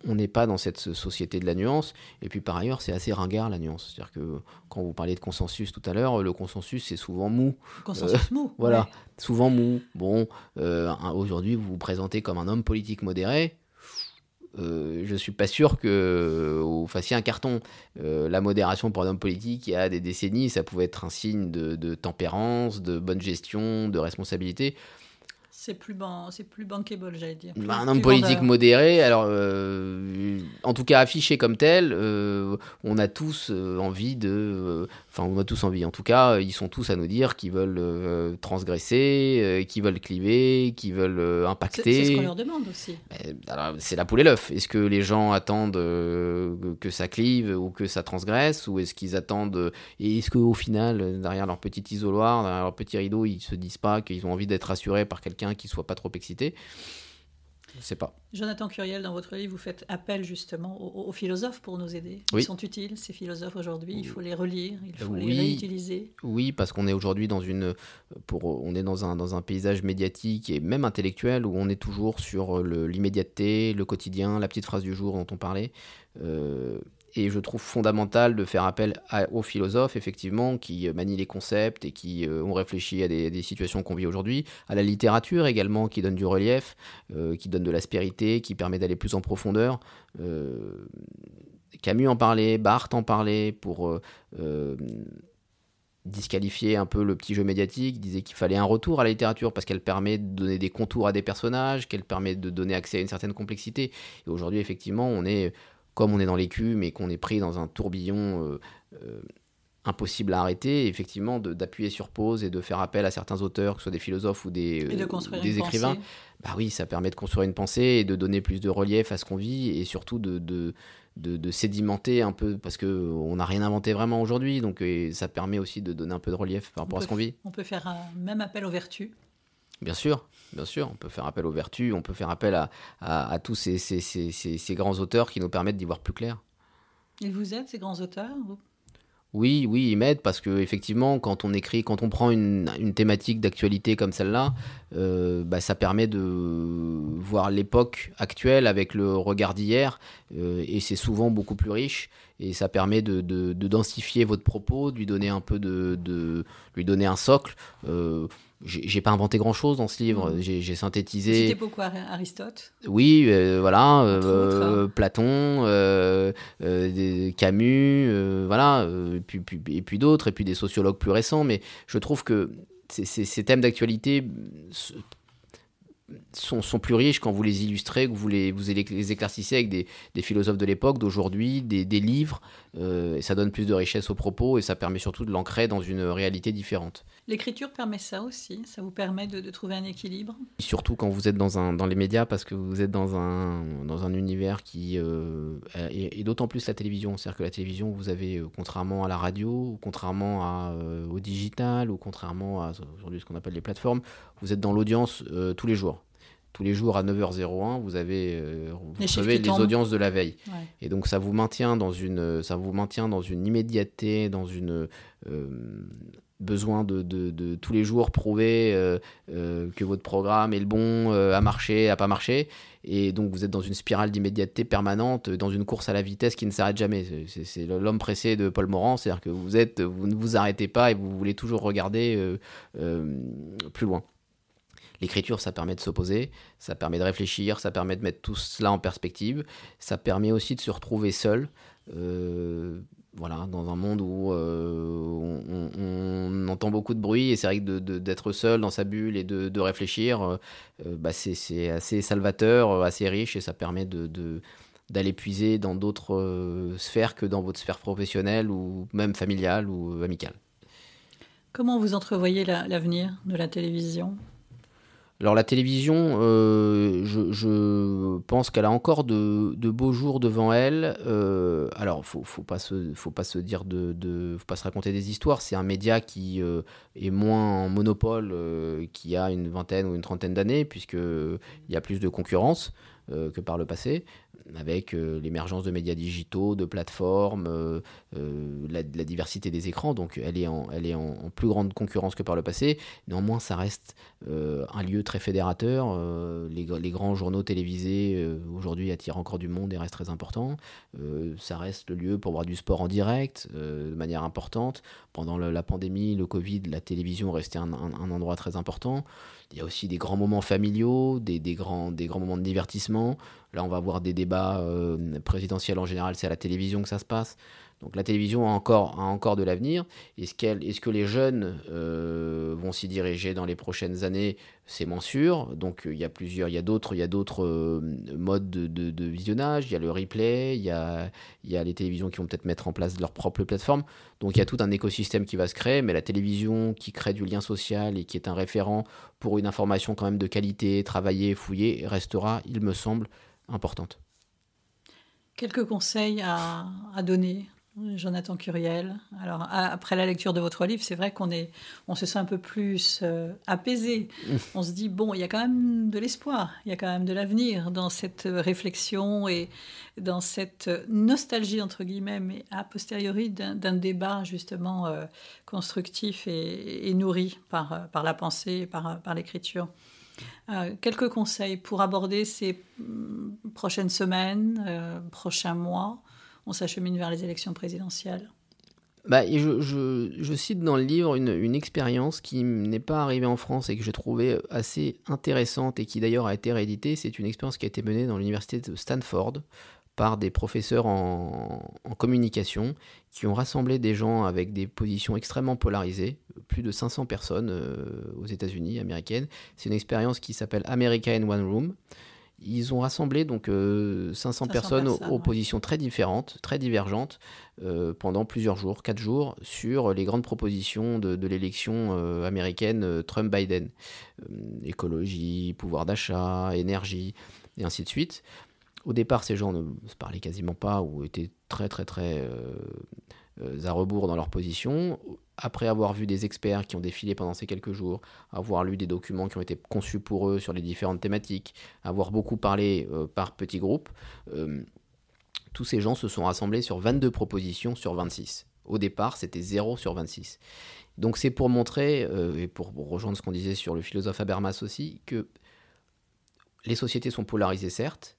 B: On n'est pas dans cette société de la nuance. Et puis par ailleurs, c'est assez ringard la nuance. C'est-à-dire que quand vous parliez de consensus tout à l'heure, le consensus c'est souvent mou.
A: Consensus mou.
B: voilà, souvent mou. Bon, euh, aujourd'hui vous vous présentez comme un homme politique modéré. Euh, je suis pas sûr que vous fassiez un carton. Euh, la modération pour un homme politique, il y a des décennies, ça pouvait être un signe de tempérance, de bonne gestion, de responsabilité.
A: C'est plus, ban c'est plus bankable, j'allais dire.
B: Bah, un homme politique modéré, alors euh, en tout cas affiché comme tel, euh, on a tous euh, envie de. Enfin, on a tous envie, en tout cas, ils sont tous à nous dire qu'ils veulent transgresser, qu'ils veulent cliver, qu'ils veulent impacter.
A: C'est ce qu'on leur demande aussi.
B: C'est la poule et l'œuf. Est-ce que les gens attendent que ça clive ou que ça transgresse Ou est-ce qu'ils attendent. Et est-ce qu'au final, derrière leur petit isoloir, derrière leur petit rideau, ils se disent pas qu'ils ont envie d'être rassurés par quelqu'un qui soit pas trop excité. Je sais pas.
A: Jonathan Curiel, dans votre livre, vous faites appel justement aux, philosophes pour nous aider. Ils sont utiles, ces philosophes aujourd'hui. Il faut les relire, il faut les réutiliser.
B: Oui, parce qu'on est aujourd'hui dans une, pour, on est dans un, dans un paysage médiatique et même intellectuel où on est toujours sur l'immédiateté, le, quotidien, la petite phrase du jour dont on parlait. Euh, et je trouve fondamental de faire appel aux philosophes, effectivement, qui euh, manient les concepts et qui euh, ont réfléchi à des, situations qu'on vit aujourd'hui, à la littérature également, qui donne du relief, euh, qui donne de l'aspérité, qui permet d'aller plus en profondeur. Camus en parlait, Barthes en parlait pour disqualifier un peu le petit jeu médiatique, disait qu'il fallait un retour à la littérature parce qu'elle permet de donner des contours à des personnages, qu'elle permet de donner accès à une certaine complexité. Et aujourd'hui, effectivement, on est comme on est dans l'écume et qu'on est pris dans un tourbillon euh, euh, impossible à arrêter, effectivement, d'appuyer sur pause et de faire appel à certains auteurs, que ce soit des philosophes ou des,
A: euh,
B: des écrivains, bah oui, ça permet de construire une pensée et de donner plus de relief à ce qu'on vit et surtout de, de, de, sédimenter un peu, parce qu'on n'a rien inventé vraiment aujourd'hui, donc ça permet aussi de donner un peu de relief par rapport à ce qu'on vit.
A: On peut faire un même appel aux vertus.
B: Bien sûr, bien sûr, on peut faire appel aux vertus, on peut faire appel à, à, tous ces, ces, ces, ces, grands auteurs qui nous permettent d'y voir plus clair.
A: Et vous êtes ces grands auteurs
B: oui, oui, ils m'aident parce que effectivement, quand on écrit, quand on prend une, une thématique d'actualité comme celle-là, euh, bah, ça permet de voir l'époque actuelle avec le regard d'hier, euh, et c'est souvent beaucoup plus riche, et ça permet de, de, densifier votre propos, de lui donner un peu de, de lui donner un socle. Euh, j'ai pas inventé grand chose dans ce livre. Mmh. J'ai synthétisé.
A: C'était beaucoup Aristote.
B: Oui, euh, voilà, euh. Platon, euh, Camus, voilà, et puis, puis, et puis d'autres, et puis des sociologues plus récents. Mais je trouve que ces thèmes d'actualité sont, sont, plus riches quand vous les illustrez, que vous les, vous les éclaircissez avec des, des philosophes de l'époque, d'aujourd'hui, des, des, livres, euh, et ça donne plus de richesse aux propos, et ça permet surtout de l'ancrer dans une réalité différente.
A: L'écriture permet ça aussi, ça vous permet de, de, trouver un équilibre?
B: Surtout quand vous êtes dans, un, dans les médias, parce que vous êtes dans un, dans un univers qui... Euh, et, d'autant plus la télévision, c'est-à-dire que la télévision, vous avez, euh, contrairement à la radio, ou contrairement à, euh, au digital, ou contrairement à aujourd'hui ce qu'on appelle les plateformes, vous êtes dans l'audience tous les jours tous les jours à 9h01, vous avez euh, vous recevez les audiences de la veille. Et donc ça vous maintient dans une ça vous maintient dans une immédiateté, dans une euh, besoin de, de, de, tous les jours prouver euh, que votre programme est le bon, a marché, a pas marché. Et donc vous êtes dans une spirale d'immédiateté permanente, dans une course à la vitesse qui ne s'arrête jamais. C'est l'homme pressé de Paul Morand, c'est-à-dire que vous êtes, vous ne vous arrêtez pas et vous voulez toujours regarder plus loin. L'écriture, ça permet de s'opposer, ça permet de réfléchir, ça permet de mettre tout cela en perspective, ça permet aussi de se retrouver seul. Euh, voilà, dans un monde où euh, on, entend beaucoup de bruit et c'est vrai que d'être seul dans sa bulle et de, réfléchir, euh, bah c'est assez salvateur, assez riche et ça permet de, d'aller puiser dans d'autres sphères que dans votre sphère professionnelle ou même familiale ou amicale.
A: Comment vous entrevoyez l'avenir de la télévision?
B: Alors la télévision, euh, je, pense qu'elle a encore de, beaux jours devant elle. Euh, alors faut, faut pas se, faut pas se dire de, faut pas se raconter des histoires. C'est un média qui euh, est moins en monopole qu'il y a une vingtaine ou une trentaine d'années, puisque il y a plus de concurrence que par le passé avec euh, l'émergence de médias digitaux, de plateformes, euh, euh, la, diversité des écrans. Donc elle est, en, plus grande concurrence que par le passé. Néanmoins, ça reste un lieu très fédérateur. Les, grands journaux télévisés aujourd'hui attirent encore du monde et restent très importants. ça reste le lieu pour voir du sport en direct de manière importante. Pendant la, pandémie, le Covid, la télévision restait un, un, endroit très important. Il y a aussi des grands moments familiaux, des grands moments de divertissement. Là, on va voir des débats euh, présidentiels en général, c'est à la télévision que ça se passe. Donc la télévision a encore, a encore de l'avenir. Est-ce, est que les jeunes euh, vont s'y diriger dans les prochaines années? C'est moins sûr. Donc il y a plusieurs, il y a d'autres, il y a d'autres euh, modes de, visionnage. Il y a le replay, il y a, il y a les télévisions qui vont peut-être mettre en place leur propre plateforme. Donc il y a tout un écosystème qui va se créer. Mais la télévision qui crée du lien social et qui est un référent pour une information quand même de qualité, travaillée, fouillée, restera, il me semble, importante.
A: Quelques conseils à, à donner Jonathan Curiel. Alors après la lecture de votre livre, c'est vrai qu'on est, on se sent un peu plus euh, apaisé. On se dit bon, il y a quand même de l'espoir, il y a quand même de l'avenir dans cette réflexion et dans cette nostalgie entre guillemets, mais a posteriori d'un débat justement euh, constructif et, nourri par, par la pensée, et par, par l'écriture. Euh, quelques conseils pour aborder ces mm, prochaines semaines, prochains mois on s'achemine vers les élections présidentielles
B: bah, je, je, cite dans le livre une, une expérience qui n'est pas arrivée en France et que j'ai trouvée assez intéressante et qui d'ailleurs a été rééditée. C'est une expérience qui a été menée dans l'université de Stanford par des professeurs en, en, communication qui ont rassemblé des gens avec des positions extrêmement polarisées, plus de 500 personnes euh, aux États-Unis, américaines. C'est une expérience qui s'appelle America in One Room. Ils ont rassemblé donc 500, euh, personnes, aux, positions très différentes, très divergentes, euh, pendant plusieurs jours, quatre jours, sur les grandes propositions de, l'élection euh, américaine Trump-Biden. écologie, pouvoir d'achat, énergie, et ainsi de suite. Au départ, ces gens ne se parlaient quasiment pas ou étaient très très très à rebours dans leur position après avoir vu des experts qui ont défilé pendant ces quelques jours, avoir lu des documents qui ont été conçus pour eux sur les différentes thématiques, avoir beaucoup parlé euh, par petits groupes, euh, tous ces gens se sont rassemblés sur 22 propositions sur 26. Au départ, c'était 0 sur 26. Donc c'est pour montrer, euh, et pour, rejoindre ce qu'on disait sur le philosophe Habermas aussi, que les sociétés sont polarisées certes,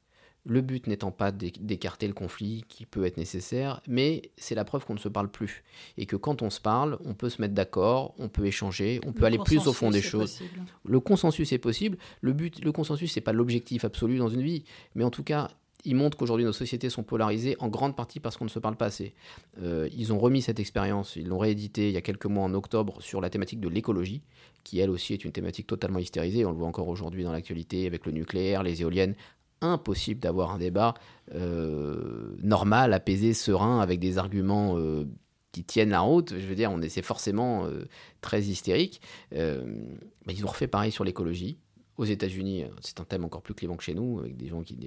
B: le but n'étant pas d'écarter le conflit qui peut être nécessaire, mais c'est la preuve qu'on ne se parle plus. Et que quand on se parle, on peut se mettre d'accord, on peut échanger, on peut aller plus au fond des choses. Le consensus est possible. Le but, le consensus, c'est pas l'objectif absolu dans une vie, mais en tout cas, il montre qu'aujourd'hui nos sociétés sont polarisées en grande partie parce qu'on ne se parle pas assez. Euh, ils ont remis cette expérience, ils l'ont réédité il y a quelques mois en octobre sur la thématique de l'écologie, qui elle aussi est une thématique totalement hystérisée. On le voit encore aujourd'hui dans l'actualité avec le nucléaire, les éoliennes impossible d'avoir un débat euh, normal, apaisé, serein, avec des arguments euh, qui tiennent la route. Je veux dire, on c'est forcément euh, très hystérique. mais ils ont refait pareil sur l'écologie. Aux États-Unis, c'est un thème encore plus clivant que chez nous, avec des gens qui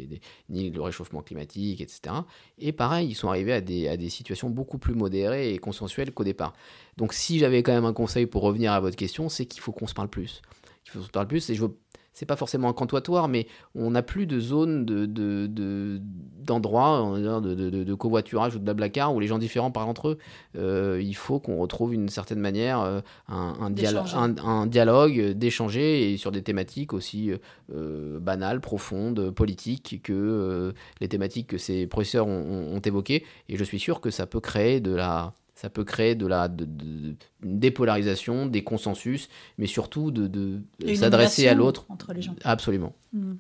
B: nient le réchauffement climatique, etc. Et pareil, ils sont arrivés à des, à des situations beaucoup plus modérées et consensuelles qu'au départ. Donc, si j'avais quand même un conseil pour revenir à votre question, c'est qu'il faut qu'on se parle plus. Il faut se parle plus. Et je veux c'est pas forcément un cantoitoire, mais on n'a plus de zone de, d'endroits de, de, de, covoiturage ou de blablacar où les gens différents parlent entre eux. Euh, il faut qu'on retrouve une certaine manière euh, un, un, un, dialogue, d'échanger et sur des thématiques aussi euh, banales, profondes, politiques que les thématiques que ces professeurs ont, ont évoquées. Et je suis sûr que ça peut créer de la ça peut créer de la de, dépolarisation, des consensus, mais surtout de, s'adresser à l'autre.
A: Entre les gens.
B: Absolument.
A: Hmm.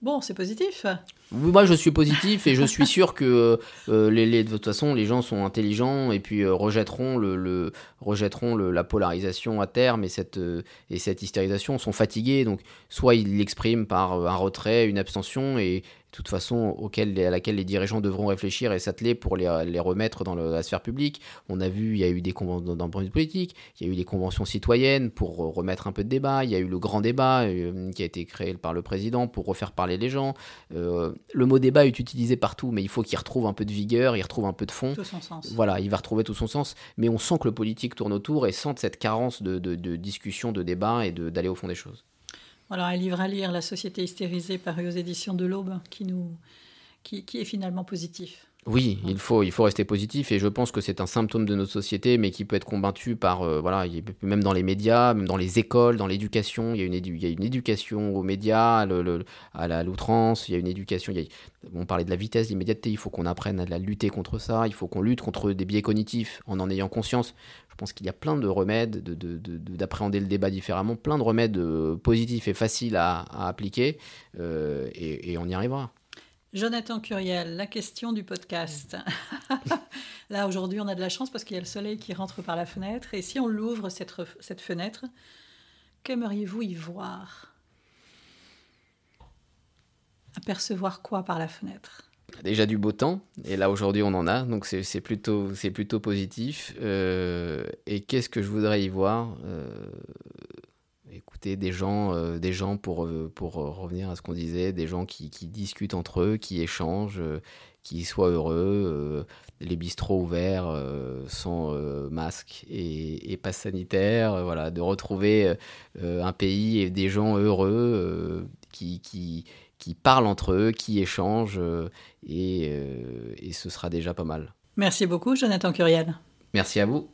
A: Bon, c'est positif.
B: Moi, je suis positif et je suis sûr que euh, les, de toute façon, les gens sont intelligents et puis euh, rejetteront, le, rejetteront la polarisation à terme et cette, euh, et cette hystérisation, sont fatigués. Donc, soit ils l'expriment par un retrait, une abstention et, de toute façon auquel, à laquelle les dirigeants devront réfléchir et s'atteler pour les, remettre dans la sphère publique. On a vu, il y a eu des conventions dans le politique, il y a eu des conventions citoyennes pour remettre un peu de débat, il y a eu le grand débat euh, qui a été créé par le président pour refaire parler les gens. Euh, le mot débat est utilisé partout, mais il faut qu'il retrouve un peu de vigueur, il retrouve un peu de fond.
A: Tout son sens.
B: Voilà, il va retrouver tout son sens, mais on sent que le politique tourne autour et sent cette carence de, discussion, de débat et d'aller au fond des choses.
A: Voilà, un livre à lire, La société hystérisée, paru aux éditions de l'Aube, qui, nous, qui, qui est finalement positif.
B: Oui, il faut, il faut rester positif et je pense que c'est un symptôme de notre société, mais qui peut être combattu par, euh, voilà, même dans les médias, même dans les écoles, dans l'éducation. Il, y a une il y a une éducation aux médias, le, à l'outrance, il y a une éducation. on parlait de la vitesse, l'immédiateté, il faut qu'on apprenne à lutter contre ça, il faut qu'on lutte contre des biais cognitifs en en ayant conscience. Je pense qu'il y a plein de remèdes, d'appréhender de, le débat différemment, plein de remèdes euh, positifs et faciles à, appliquer, euh, et on y arrivera.
A: Jonathan Curiel, la question du podcast. Là, aujourd'hui, on a de la chance parce qu'il y a le soleil qui rentre par la fenêtre. Et si on l'ouvre, cette, cette fenêtre, qu'aimeriez-vous y voir? Apercevoir quoi par la fenêtre?
B: Déjà du beau temps, et là aujourd'hui on en a, donc c'est plutôt, plutôt positif. Euh, et qu'est-ce que je voudrais y voir euh, écouter des gens, euh, des gens pour, euh, pour revenir à ce qu'on disait, des gens qui, discutent entre eux, qui échangent, qui soient heureux, les bistrots ouverts sans masque et, et passe sanitaire, voilà, de retrouver un pays et des gens heureux qui, qui, parlent entre eux, qui échangent, et, et ce sera déjà pas mal.
A: Merci beaucoup, Jonathan Curiel.
B: Merci à vous.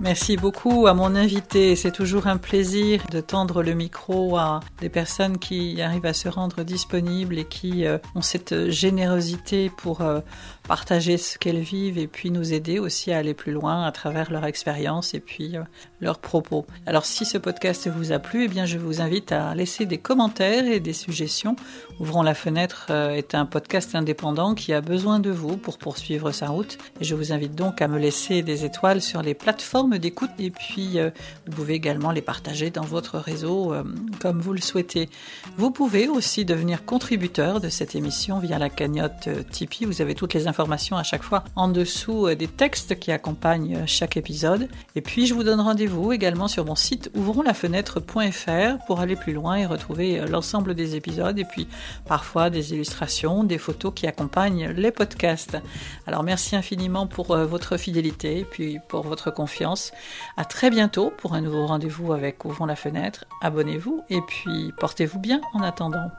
A: Merci beaucoup à mon invité. C'est toujours un plaisir de tendre le micro à des personnes qui arrivent à se rendre disponibles et qui euh, ont cette générosité pour euh, partager ce qu'elles vivent et puis nous aider aussi à aller plus loin à travers leur expérience et puis euh, leurs propos. Alors si ce podcast vous a plu, eh bien je vous invite à laisser des commentaires et des suggestions. Ouvrons la fenêtre euh, est un podcast indépendant qui a besoin de vous pour poursuivre sa route je vous invite donc à me laisser des étoiles sur les plateformes d'écoute et puis euh, vous pouvez également les partager dans votre réseau comme vous le souhaitez. Vous pouvez aussi devenir contributeur de cette émission via la cagnotte Tipeee. Vous avez toutes les informations à chaque fois en dessous euh, des textes qui accompagnent euh, chaque épisode. Et puis je vous donne rendez-vous également sur mon site ouvronslafenêtre.fr pour aller plus loin et retrouver euh, l'ensemble des épisodes et puis parfois des illustrations, des photos qui accompagnent les podcasts. Alors merci infiniment pour votre fidélité et puis pour votre confiance. À très bientôt pour un nouveau rendez-vous avec Ouvrons la fenêtre. Abonnez-vous et puis portez-vous bien en attendant.